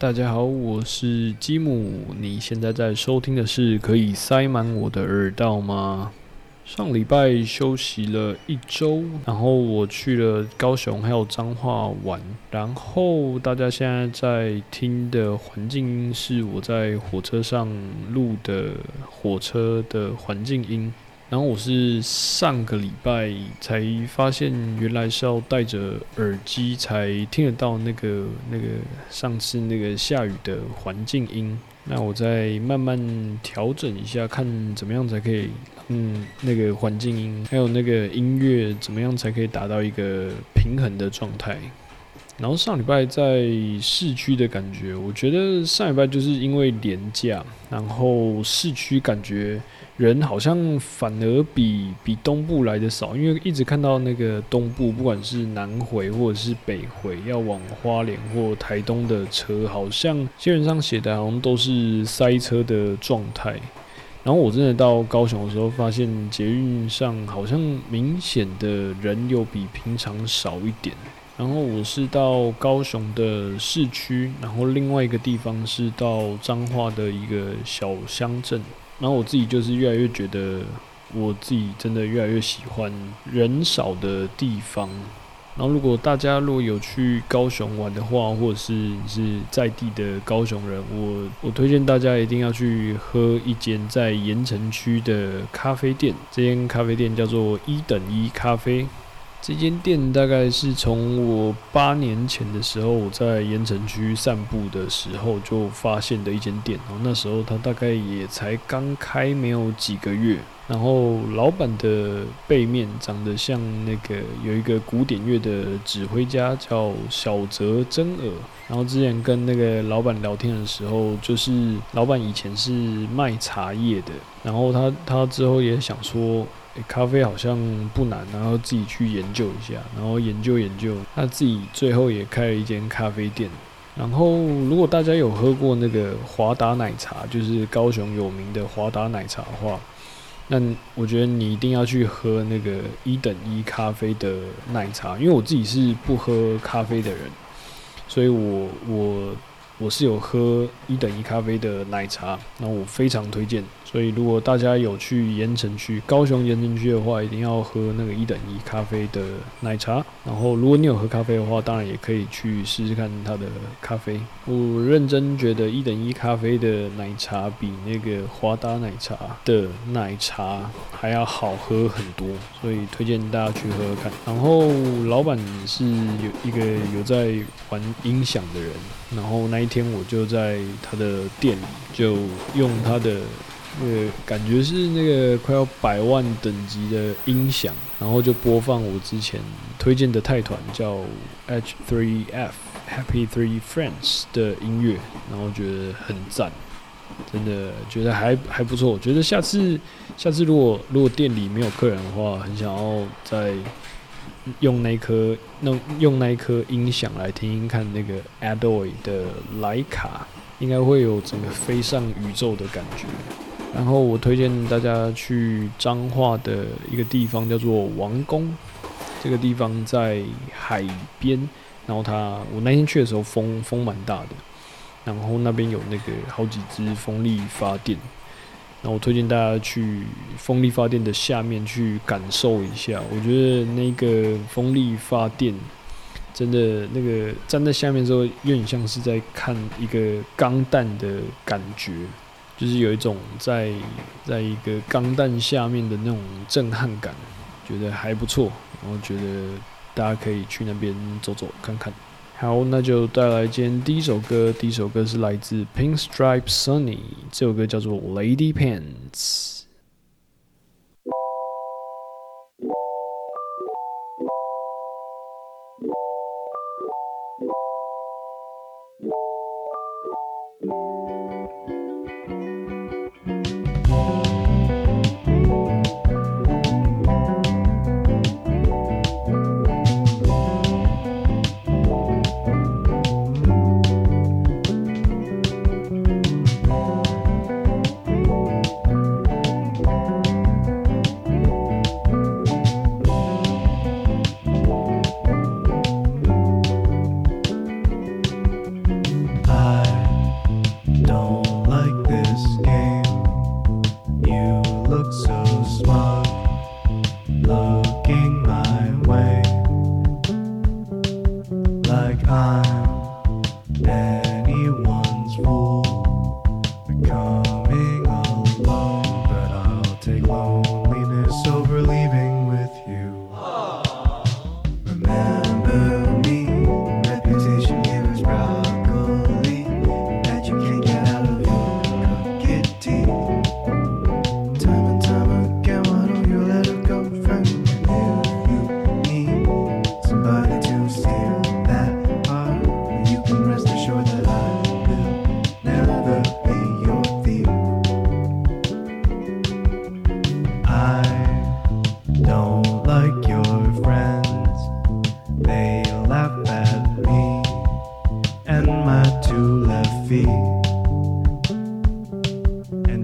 大家好，我是吉姆。你现在在收听的是可以塞满我的耳道吗？上礼拜休息了一周，然后我去了高雄还有彰化玩。然后大家现在在听的环境音是我在火车上录的火车的环境音。然后我是上个礼拜才发现，原来是要戴着耳机才听得到那个那个上次那个下雨的环境音。那我再慢慢调整一下，看怎么样才可以，嗯，那个环境音还有那个音乐怎么样才可以达到一个平衡的状态。然后上礼拜在市区的感觉，我觉得上礼拜就是因为廉价，然后市区感觉。人好像反而比比东部来的少，因为一直看到那个东部，不管是南回或者是北回，要往花莲或台东的车，好像新闻上写的好像都是塞车的状态。然后我真的到高雄的时候，发现捷运上好像明显的人又比平常少一点。然后我是到高雄的市区，然后另外一个地方是到彰化的一个小乡镇。然后我自己就是越来越觉得，我自己真的越来越喜欢人少的地方。然后如果大家如果有去高雄玩的话，或者是你是在地的高雄人，我我推荐大家一定要去喝一间在盐城区的咖啡店。这间咖啡店叫做一等一咖啡。这间店大概是从我八年前的时候，我在盐城区散步的时候就发现的一间店。然后那时候它大概也才刚开没有几个月。然后老板的背面长得像那个有一个古典乐的指挥家，叫小泽征尔。然后之前跟那个老板聊天的时候，就是老板以前是卖茶叶的，然后他他之后也想说。咖啡好像不难，然后自己去研究一下，然后研究研究，他自己最后也开了一间咖啡店。然后，如果大家有喝过那个华达奶茶，就是高雄有名的华达奶茶的话，那我觉得你一定要去喝那个一等一咖啡的奶茶。因为我自己是不喝咖啡的人，所以我我我是有喝一等一咖啡的奶茶，那我非常推荐。所以，如果大家有去盐城区、高雄盐城区的话，一定要喝那个一等一咖啡的奶茶。然后，如果你有喝咖啡的话，当然也可以去试试看它的咖啡。我认真觉得一等一咖啡的奶茶比那个华达奶茶的奶茶还要好喝很多，所以推荐大家去喝喝看。然后，老板是有一个有在玩音响的人，然后那一天我就在他的店里，就用他的。呃，感觉是那个快要百万等级的音响，然后就播放我之前推荐的泰团叫 H3F Happy Three Friends 的音乐，然后觉得很赞，真的觉得还还不错。我觉得下次下次如果如果店里没有客人的话，很想要再用那颗那用那一颗音响来听听看那个 Adoy 的莱卡，应该会有整个飞上宇宙的感觉。然后我推荐大家去彰化的一个地方，叫做王宫。这个地方在海边，然后它我那天去的时候风风蛮大的，然后那边有那个好几只风力发电。那我推荐大家去风力发电的下面去感受一下，我觉得那个风力发电真的那个站在下面之后，有点像是在看一个钢弹的感觉。就是有一种在在一个钢弹下面的那种震撼感，觉得还不错，然后觉得大家可以去那边走走看看。好，那就带来今天第一首歌，第一首歌是来自 Pink Stripe Sunny，这首歌叫做 Lady Pants。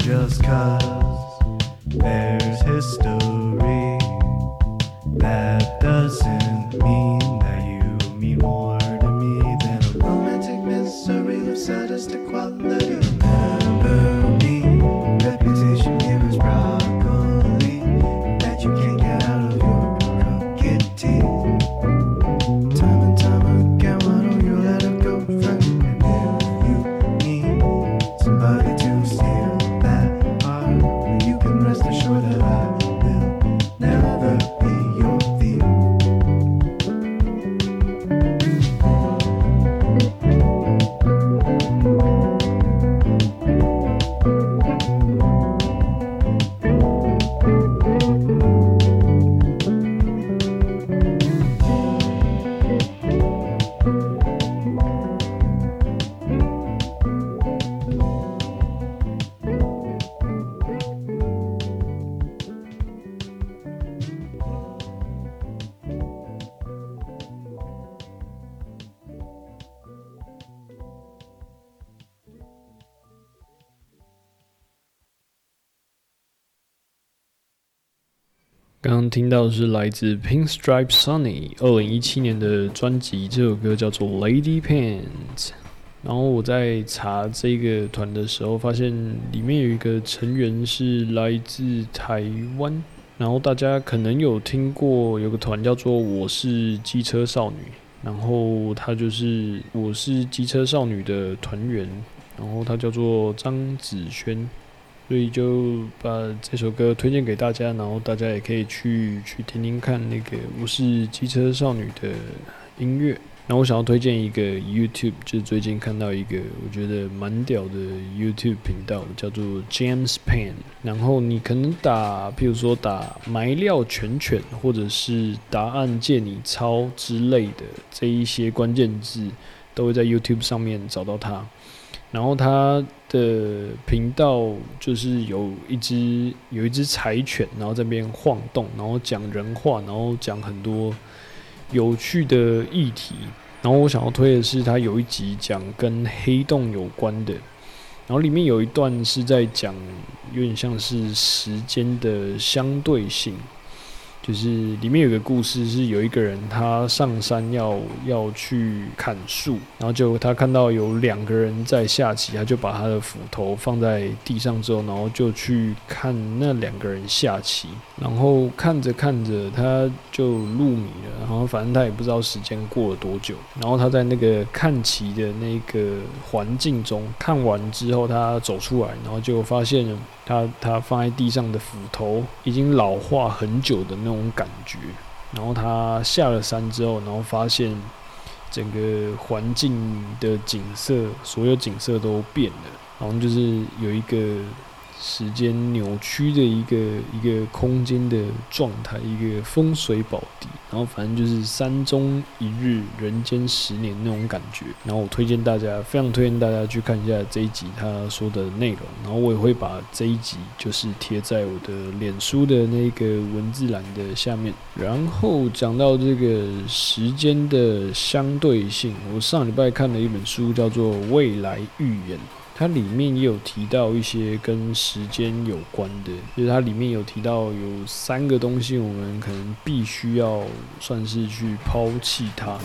just cause there's history that doesn't mean 刚刚听到的是来自 Pink Stripe Sunny 二零一七年的专辑，这首歌叫做 Lady Pants。然后我在查这个团的时候，发现里面有一个成员是来自台湾。然后大家可能有听过有个团叫做我是机车少女，然后他就是我是机车少女的团员，然后他叫做张子萱。所以就把这首歌推荐给大家，然后大家也可以去去听听看那个我是机车少女的音乐。然后我想要推荐一个 YouTube，就是最近看到一个我觉得蛮屌的 YouTube 频道，叫做 James Pan。然后你可能打，譬如说打“埋料犬犬”或者是“答案借你抄”之类的这一些关键字，都会在 YouTube 上面找到它。然后他的频道就是有一只有一只柴犬，然后这边晃动，然后讲人话，然后讲很多有趣的议题。然后我想要推的是，他有一集讲跟黑洞有关的，然后里面有一段是在讲有点像是时间的相对性。就是里面有个故事，是有一个人他上山要要去砍树，然后就他看到有两个人在下棋，他就把他的斧头放在地上之后，然后就去看那两个人下棋，然后看着看着他就入迷了，然后反正他也不知道时间过了多久，然后他在那个看棋的那个环境中看完之后，他走出来，然后就发现。他他放在地上的斧头已经老化很久的那种感觉，然后他下了山之后，然后发现整个环境的景色，所有景色都变了，然后就是有一个。时间扭曲的一个一个空间的状态，一个风水宝地，然后反正就是山中一日，人间十年那种感觉。然后我推荐大家，非常推荐大家去看一下这一集他说的内容。然后我也会把这一集就是贴在我的脸书的那个文字栏的下面。然后讲到这个时间的相对性，我上礼拜看了一本书，叫做《未来预言》。它里面也有提到一些跟时间有关的，就是它里面有提到有三个东西，我们可能必须要算是去抛弃它。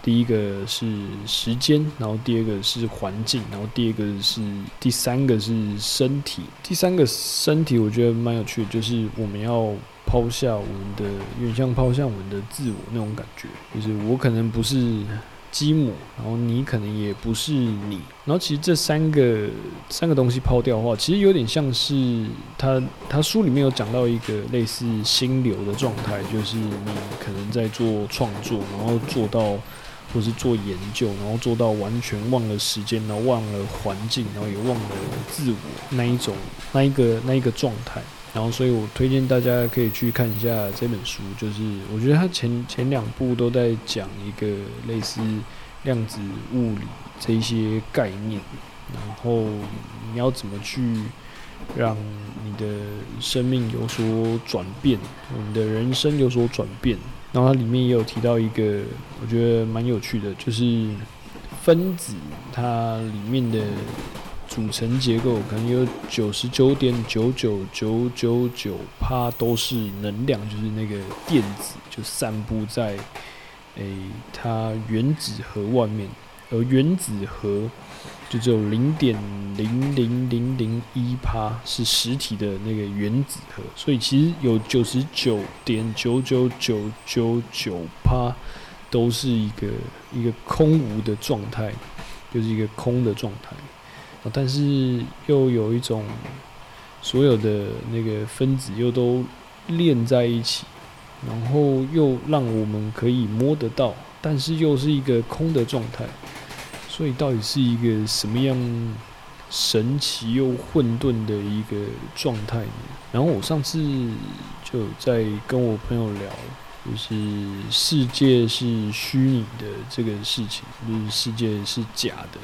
第一个是时间，然后第二个是环境，然后第二个是第三个是身体。第三个身体我觉得蛮有趣的，就是我们要抛下我们的，有点像抛下我们的自我那种感觉，就是我可能不是。基姆，然后你可能也不是你，然后其实这三个三个东西抛掉的话，其实有点像是他他书里面有讲到一个类似心流的状态，就是你可能在做创作，然后做到或是做研究，然后做到完全忘了时间，然后忘了环境，然后也忘了自我那一种那一个那一个状态。然后，所以我推荐大家可以去看一下这本书。就是我觉得它前前两部都在讲一个类似量子物理这一些概念，然后你要怎么去让你的生命有所转变，你的人生有所转变。然后它里面也有提到一个我觉得蛮有趣的，就是分子它里面的。组成结构可能有九十九点九九九九九帕都是能量，就是那个电子就散布在诶它原子核外面，而原子核就只有零点零零零零一帕是实体的那个原子核，所以其实有九十九点九九九九九帕都是一个一个空无的状态，就是一个空的状态。但是又有一种，所有的那个分子又都连在一起，然后又让我们可以摸得到，但是又是一个空的状态，所以到底是一个什么样神奇又混沌的一个状态呢？然后我上次就在跟我朋友聊，就是世界是虚拟的这个事情，就是世界是假的。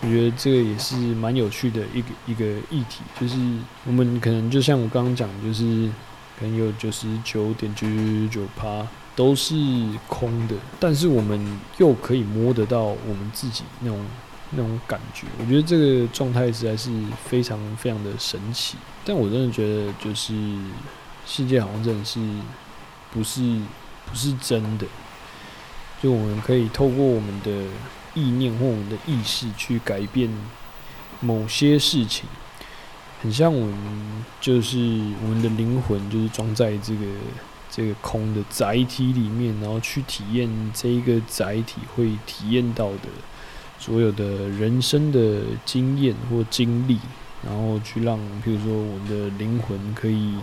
我觉得这个也是蛮有趣的一个一个议题，就是我们可能就像我刚刚讲，就是可能有九十九点九九九趴都是空的，但是我们又可以摸得到我们自己那种那种感觉。我觉得这个状态实在是非常非常的神奇。但我真的觉得，就是世界好像真的是不是不是真的，就我们可以透过我们的意念或我们的意识去改变某些事情，很像我们就是我们的灵魂就是装在这个这个空的载体里面，然后去体验这一个载体会体验到的所有的人生的经验或经历。然后去让，譬如说我们的灵魂可以，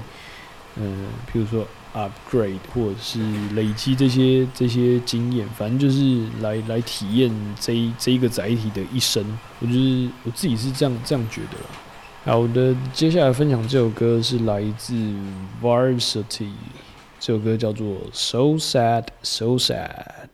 嗯，譬如说 upgrade 或者是累积这些这些经验，反正就是来来体验这这一个载体的一生。我就是我自己是这样这样觉得。好的，接下来分享这首歌是来自 Varsity，这首歌叫做 So Sad So Sad。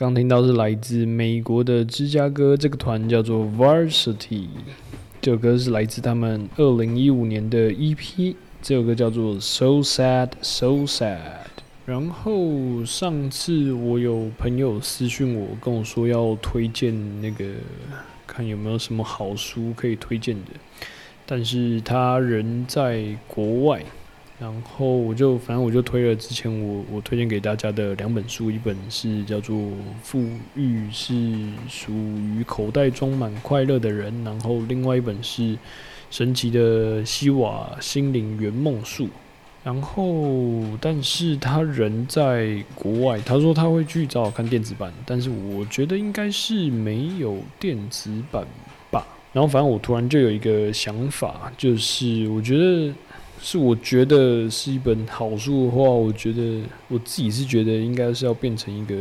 刚听到是来自美国的芝加哥这个团叫做 Varsity，这首歌是来自他们二零一五年的 EP，这首歌叫做 So Sad So Sad。然后上次我有朋友私讯我，跟我说要推荐那个，看有没有什么好书可以推荐的，但是他人在国外。然后我就反正我就推了之前我我推荐给大家的两本书，一本是叫做《富裕是属于口袋装满快乐的人》，然后另外一本是《神奇的西瓦心灵圆梦术》。然后，但是他人在国外，他说他会去找我看电子版，但是我觉得应该是没有电子版吧。然后反正我突然就有一个想法，就是我觉得。是我觉得是一本好书的话，我觉得我自己是觉得应该是要变成一个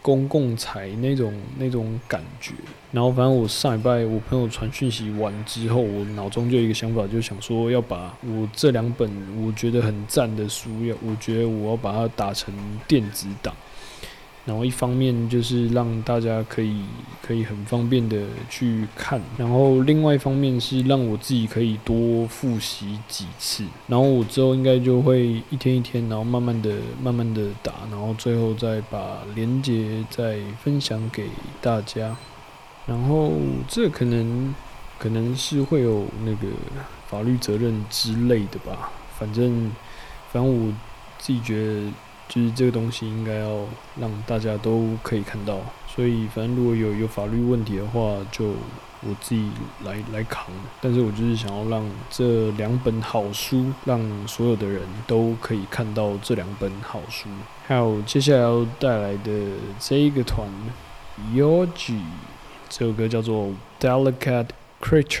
公共财那种那种感觉。然后反正我上礼拜我朋友传讯息完之后，我脑中就有一个想法，就想说要把我这两本我觉得很赞的书，要我觉得我要把它打成电子档。然后一方面就是让大家可以可以很方便的去看，然后另外一方面是让我自己可以多复习几次，然后我之后应该就会一天一天，然后慢慢的慢慢的打，然后最后再把连接再分享给大家，然后这可能可能是会有那个法律责任之类的吧，反正反正我自己觉得。就是这个东西应该要让大家都可以看到，所以反正如果有有法律问题的话，就我自己来来扛。但是我就是想要让这两本好书，让所有的人都可以看到这两本好书。还有接下来要带来的这一个团，Yogi，这首歌叫做《Delicate Creature》。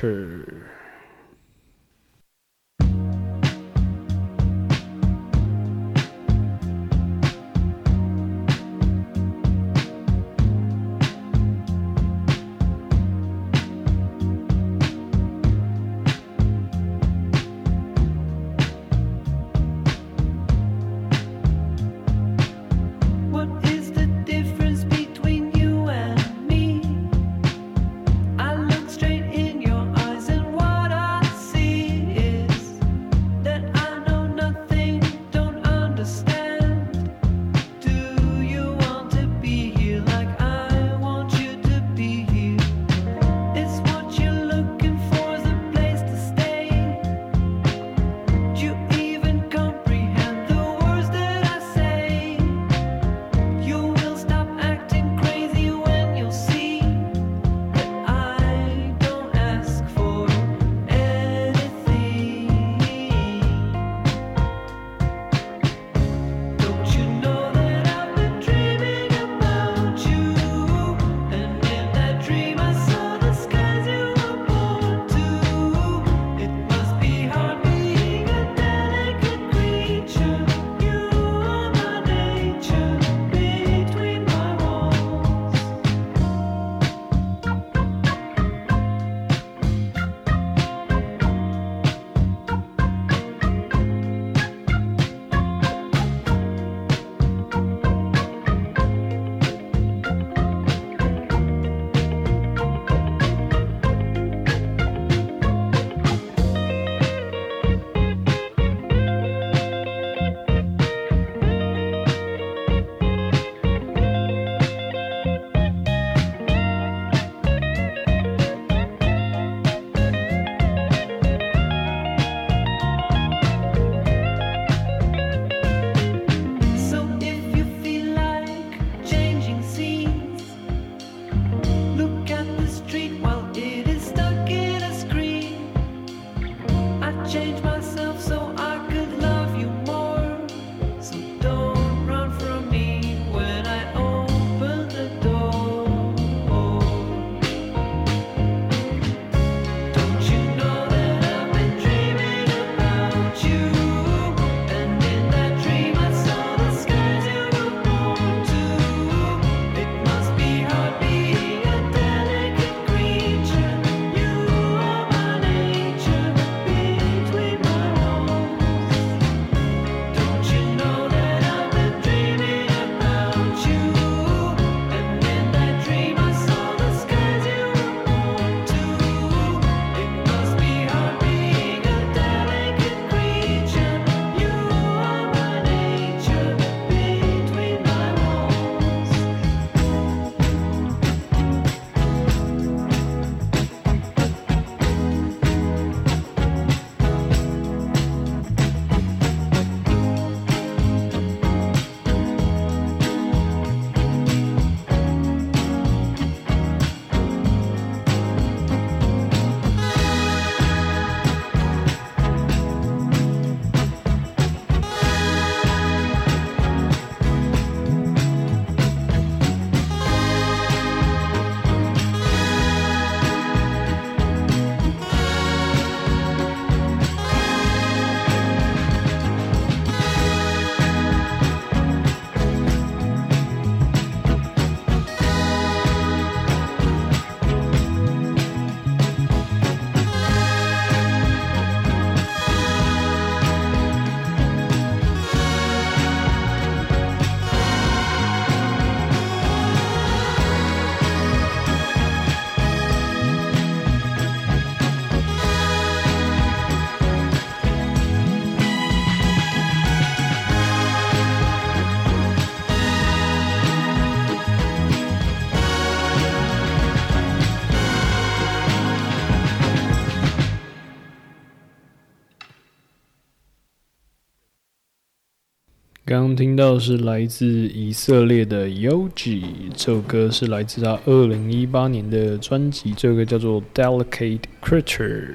刚听到是来自以色列的 Yogi，这首歌是来自他二零一八年的专辑，这个叫做 Delicate Creature。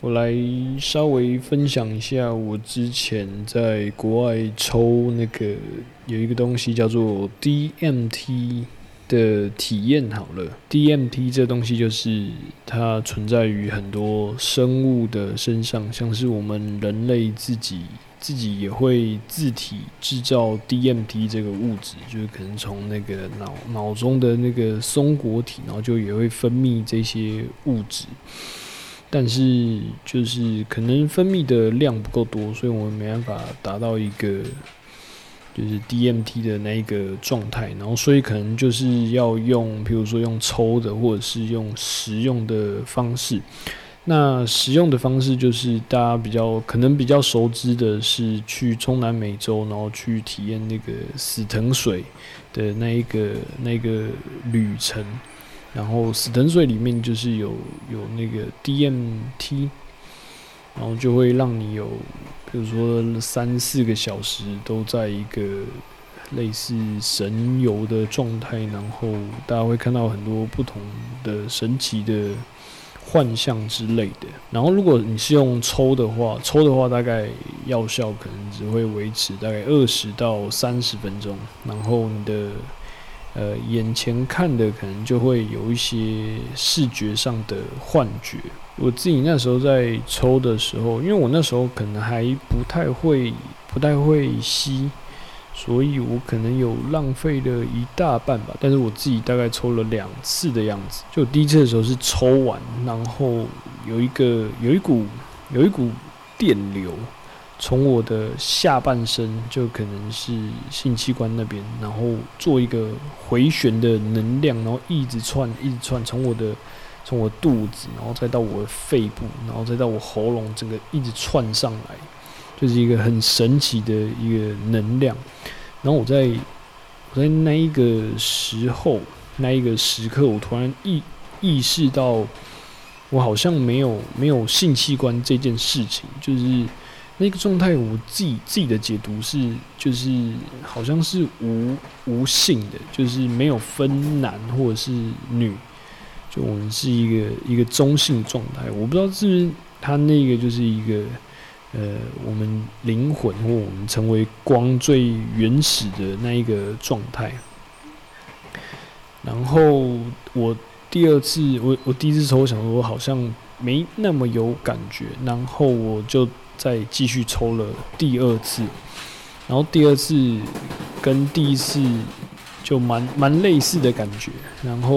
我来稍微分享一下我之前在国外抽那个有一个东西叫做 DMT 的体验。好了，DMT 这东西就是它存在于很多生物的身上，像是我们人类自己。自己也会自体制造 DMT 这个物质，就是可能从那个脑脑中的那个松果体，然后就也会分泌这些物质，但是就是可能分泌的量不够多，所以我们没办法达到一个就是 DMT 的那一个状态，然后所以可能就是要用，比如说用抽的，或者是用食用的方式。那使用的方式就是大家比较可能比较熟知的是去中南美洲，然后去体验那个死藤水的那一个那个旅程。然后死藤水里面就是有有那个 DMT，然后就会让你有比如说三四个小时都在一个类似神游的状态，然后大家会看到很多不同的神奇的。幻象之类的，然后如果你是用抽的话，抽的话大概药效可能只会维持大概二十到三十分钟，然后你的呃眼前看的可能就会有一些视觉上的幻觉。我自己那时候在抽的时候，因为我那时候可能还不太会，不太会吸。所以我可能有浪费了一大半吧，但是我自己大概抽了两次的样子。就第一次的时候是抽完，然后有一个有一股有一股电流从我的下半身，就可能是性器官那边，然后做一个回旋的能量，然后一直窜一直窜，从我的从我肚子，然后再到我的肺部，然后再到我喉咙，整个一直窜上来。就是一个很神奇的一个能量，然后我在我在那一个时候那一个时刻，我突然意意识到，我好像没有没有性器官这件事情，就是那个状态，我自己自己的解读是，就是好像是无无性的，就是没有分男或者是女，就我们是一个一个中性状态，我不知道是不是他那个就是一个。呃，我们灵魂或我们成为光最原始的那一个状态。然后我第二次，我我第一次抽，我想说好像没那么有感觉，然后我就再继续抽了第二次。然后第二次跟第一次就蛮蛮类似的感觉。然后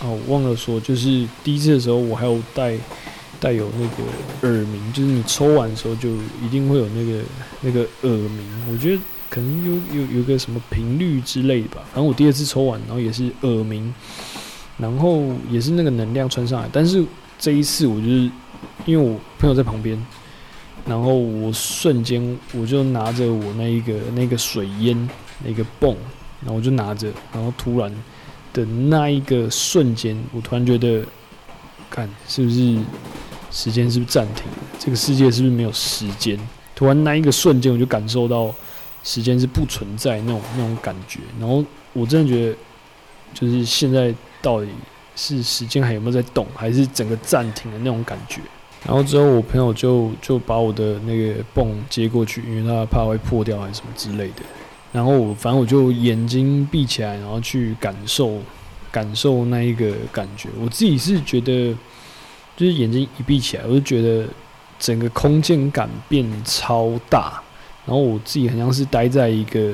哦，忘了说，就是第一次的时候我还有带。带有那个耳鸣，就是你抽完的时候就一定会有那个那个耳鸣。我觉得可能有有有个什么频率之类的吧。反正我第二次抽完，然后也是耳鸣，然后也是那个能量传上来。但是这一次我就是因为我朋友在旁边，然后我瞬间我就拿着我那一个那个水烟那个泵，然后我就拿着，然后突然的那一个瞬间，我突然觉得，看是不是？时间是不是暂停？这个世界是不是没有时间？突然那一个瞬间，我就感受到时间是不存在那种那种感觉。然后我真的觉得，就是现在到底是时间还有没有在动，还是整个暂停的那种感觉？然后之后我朋友就就把我的那个泵接过去，因为他怕会破掉还是什么之类的。然后我反正我就眼睛闭起来，然后去感受感受那一个感觉。我自己是觉得。就是眼睛一闭起来，我就觉得整个空间感变超大，然后我自己好像是待在一个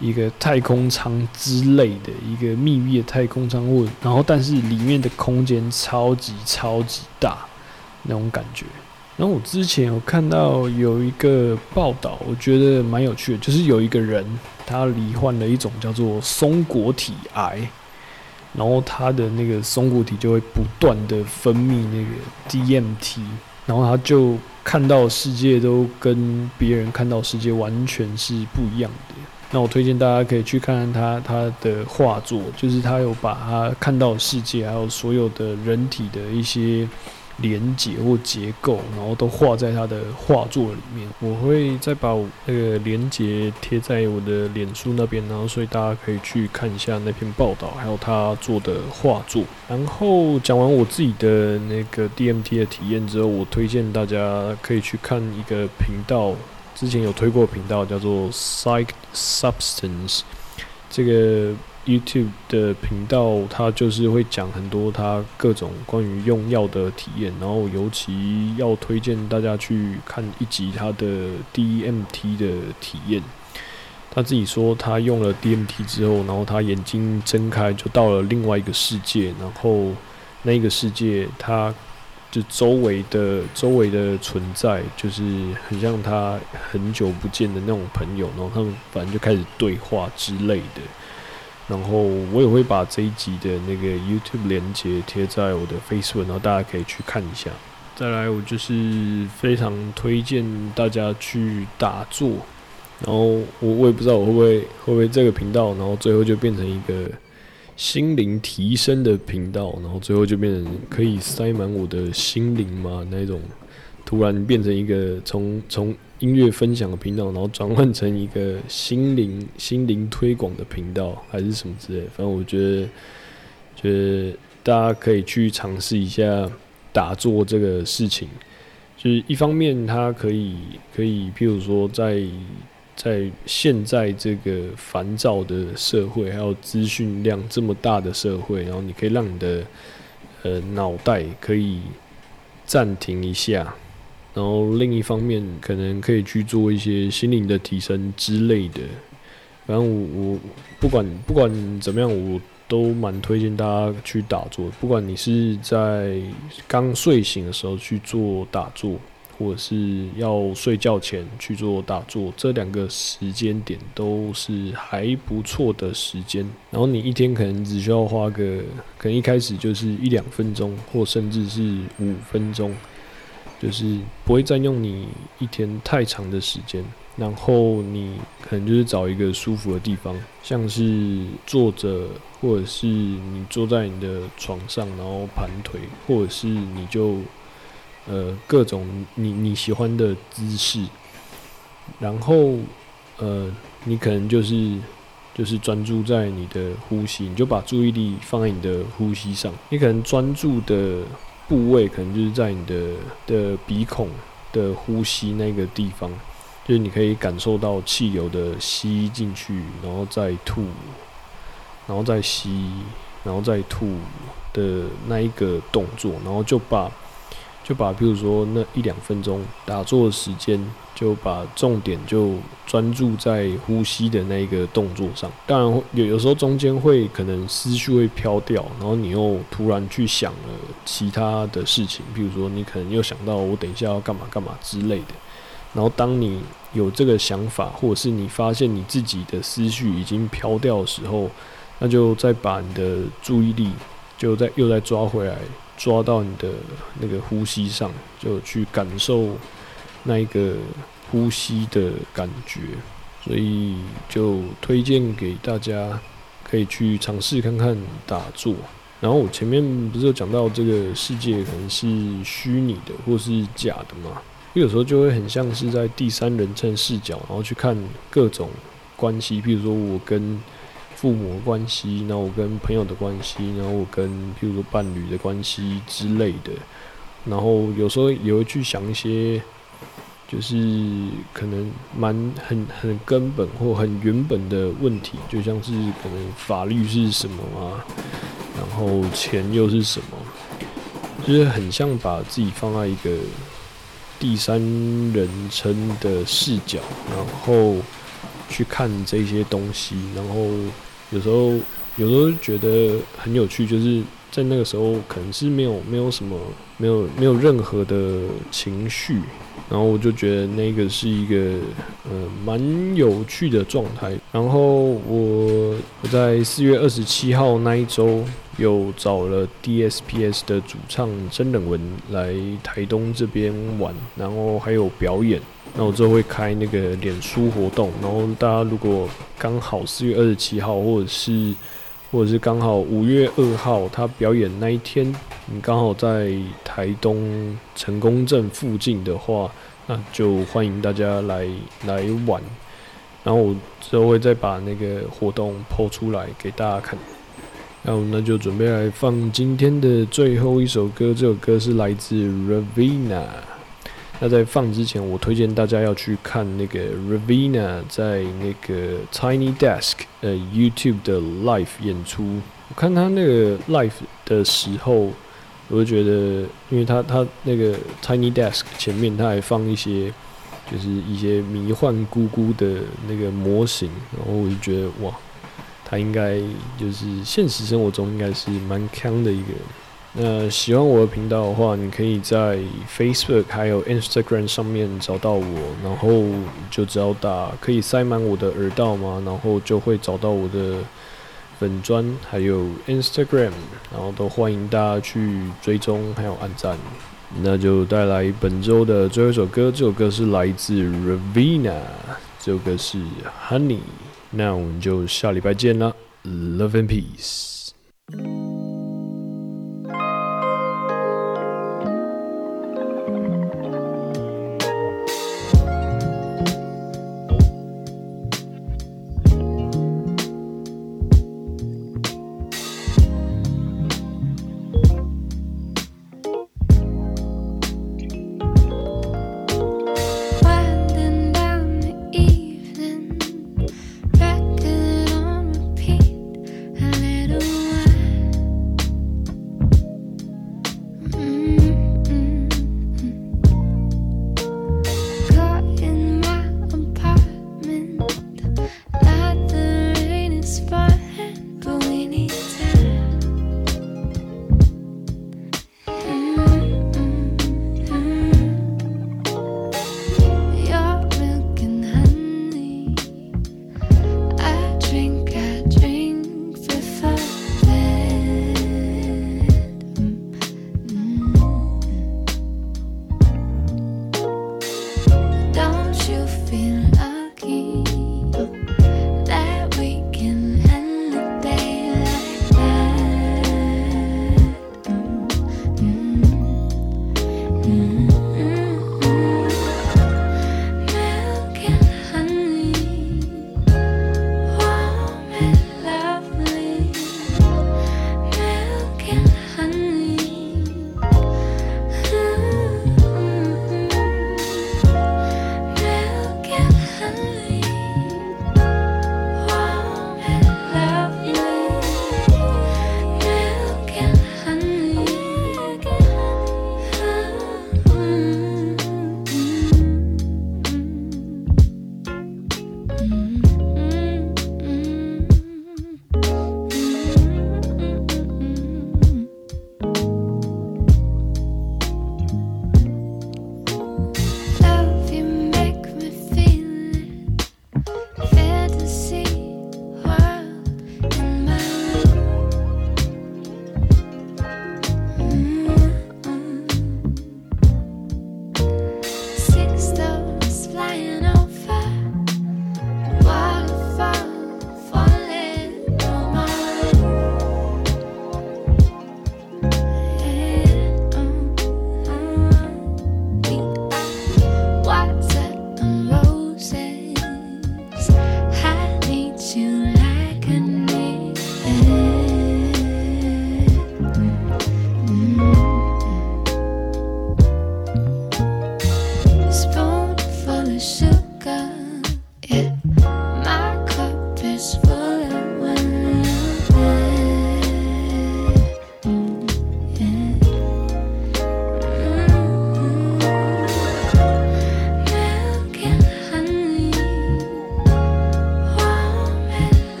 一个太空舱之类的一个密闭的太空舱，或然后但是里面的空间超级超级大那种感觉。然后我之前有看到有一个报道，我觉得蛮有趣的，就是有一个人他罹患了一种叫做松果体癌。然后他的那个松果体就会不断的分泌那个 DMT，然后他就看到世界都跟别人看到世界完全是不一样的。那我推荐大家可以去看看他他的画作，就是他有把他看到世界，还有所有的人体的一些连结或结构，然后都画在他的画作里面。我会再把那个连结贴在我的脸书那边，然后所以大家可以去看一下那篇报道，还有他做的画作。然后讲完我自己的那个 DMT 的体验之后，我推荐大家可以去看一个频道，之前有推过频道叫做 Psych Substance，这个。YouTube 的频道，它就是会讲很多它各种关于用药的体验，然后尤其要推荐大家去看一集他的 DMT 的体验。他自己说，他用了 DMT 之后，然后他眼睛睁开，就到了另外一个世界，然后那个世界，他就周围的周围的存在，就是很像他很久不见的那种朋友，然后他们反正就开始对话之类的。然后我也会把这一集的那个 YouTube 连接贴在我的 Facebook，然后大家可以去看一下。再来，我就是非常推荐大家去打坐。然后我我也不知道我会不会会不会这个频道，然后最后就变成一个心灵提升的频道，然后最后就变成可以塞满我的心灵嘛那种。突然变成一个从从音乐分享的频道，然后转换成一个心灵心灵推广的频道，还是什么之类。反正我觉得，觉得大家可以去尝试一下打坐这个事情。就是一方面，它可以可以，譬如说，在在现在这个烦躁的社会，还有资讯量这么大的社会，然后你可以让你的呃脑袋可以暂停一下。然后另一方面，可能可以去做一些心灵的提升之类的。反正我我不管不管怎么样，我都蛮推荐大家去打坐。不管你是在刚睡醒的时候去做打坐，或者是要睡觉前去做打坐，这两个时间点都是还不错的时间。然后你一天可能只需要花个，可能一开始就是一两分钟，或甚至是五分钟。就是不会占用你一天太长的时间，然后你可能就是找一个舒服的地方，像是坐着，或者是你坐在你的床上，然后盘腿，或者是你就呃各种你你喜欢的姿势，然后呃你可能就是就是专注在你的呼吸，你就把注意力放在你的呼吸上，你可能专注的。部位可能就是在你的的鼻孔的呼吸那个地方，就是你可以感受到气流的吸进去，然后再吐，然后再吸，然后再吐的那一个动作，然后就把就把，比如说那一两分钟打坐的时间。就把重点就专注在呼吸的那个动作上，当然有有时候中间会可能思绪会飘掉，然后你又突然去想了其他的事情，比如说你可能又想到我等一下要干嘛干嘛之类的，然后当你有这个想法，或者是你发现你自己的思绪已经飘掉的时候，那就再把你的注意力就再又再抓回来，抓到你的那个呼吸上，就去感受。那一个呼吸的感觉，所以就推荐给大家可以去尝试看看打坐。然后我前面不是有讲到这个世界可能是虚拟的或是假的嘛？有时候就会很像是在第三人称视角，然后去看各种关系，譬如说我跟父母关系，然后我跟朋友的关系，然后我跟譬如说伴侣的关系之类的。然后有时候也会去想一些。就是可能蛮很很根本或很原本的问题，就像是可能法律是什么啊，然后钱又是什么，就是很像把自己放在一个第三人称的视角，然后去看这些东西，然后有时候有时候觉得很有趣，就是在那个时候可能是没有没有什么没有没有任何的情绪。然后我就觉得那个是一个呃蛮有趣的状态。然后我我在四月二十七号那一周有找了 DSPS 的主唱曾冷文来台东这边玩，然后还有表演。那我之后会开那个脸书活动，然后大家如果刚好四月二十七号，或者是或者是刚好五月二号他表演那一天，你刚好在台东成功镇附近的话，那就欢迎大家来来玩。然后我之后会再把那个活动抛出来给大家看。然后那就准备来放今天的最后一首歌，这首歌是来自 Ravina。那在放之前，我推荐大家要去看那个 Ravina 在那个 Tiny Desk 呃 YouTube 的 Live 演出。我看他那个 Live 的时候，我就觉得，因为他他那个 Tiny Desk 前面他还放一些，就是一些迷幻咕咕的那个模型，然后我就觉得哇，他应该就是现实生活中应该是蛮强的一个人。那喜欢我的频道的话，你可以在 Facebook 还有 Instagram 上面找到我，然后就只要打可以塞满我的耳道嘛，然后就会找到我的粉砖还有 Instagram，然后都欢迎大家去追踪还有按赞。那就带来本周的最后一首歌，这首歌是来自 Ravina，这首歌是 Honey。那我们就下礼拜见了，Love and Peace。